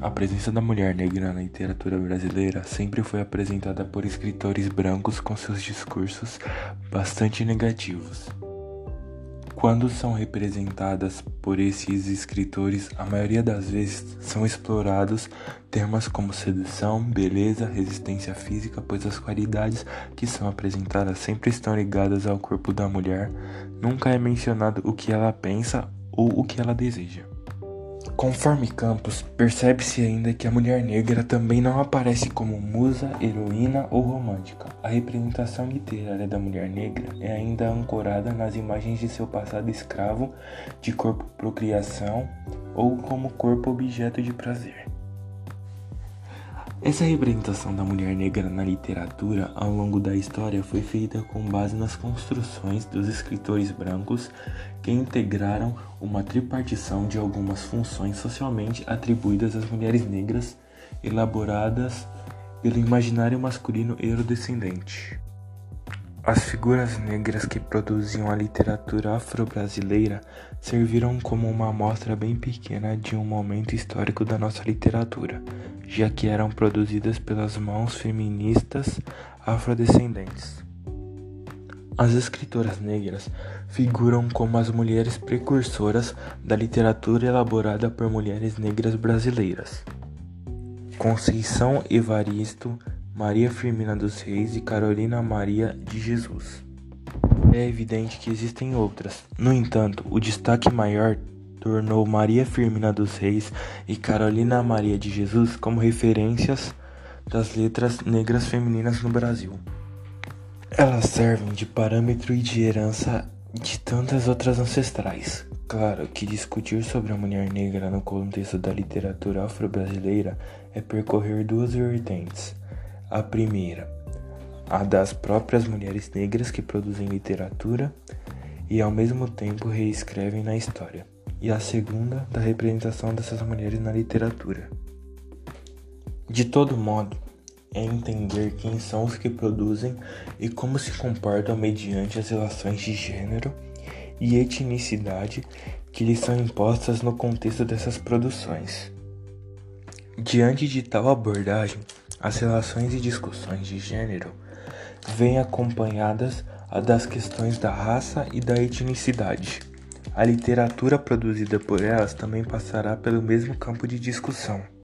A presença da mulher negra na literatura brasileira sempre foi apresentada por escritores brancos com seus discursos bastante negativos. Quando são representadas por esses escritores, a maioria das vezes são explorados temas como sedução, beleza, resistência física, pois as qualidades que são apresentadas sempre estão ligadas ao corpo da mulher, nunca é mencionado o que ela pensa ou o que ela deseja. Conforme Campos, percebe-se ainda que a mulher negra também não aparece como musa, heroína ou romântica. A representação literária da mulher negra é ainda ancorada nas imagens de seu passado escravo, de corpo procriação ou como corpo objeto de prazer. Essa representação da mulher negra na literatura ao longo da história foi feita com base nas construções dos escritores brancos que integraram uma tripartição de algumas funções socialmente atribuídas às mulheres negras, elaboradas pelo imaginário masculino eurodescendente. As figuras negras que produziam a literatura afro-brasileira serviram como uma amostra bem pequena de um momento histórico da nossa literatura, já que eram produzidas pelas mãos feministas afrodescendentes. As escritoras negras figuram como as mulheres precursoras da literatura elaborada por mulheres negras brasileiras. Conceição Evaristo Maria Firmina dos Reis e Carolina Maria de Jesus. É evidente que existem outras. No entanto, o destaque maior tornou Maria Firmina dos Reis e Carolina Maria de Jesus como referências das letras negras femininas no Brasil. Elas servem de parâmetro e de herança de tantas outras ancestrais. Claro que discutir sobre a mulher negra no contexto da literatura afro-brasileira é percorrer duas vertentes a primeira, a das próprias mulheres negras que produzem literatura e ao mesmo tempo reescrevem na história, e a segunda, da representação dessas mulheres na literatura. De todo modo, é entender quem são os que produzem e como se comportam mediante as relações de gênero e etnicidade que lhes são impostas no contexto dessas produções. Diante de tal abordagem, as relações e discussões de gênero vêm acompanhadas das questões da raça e da etnicidade. A literatura produzida por elas também passará pelo mesmo campo de discussão.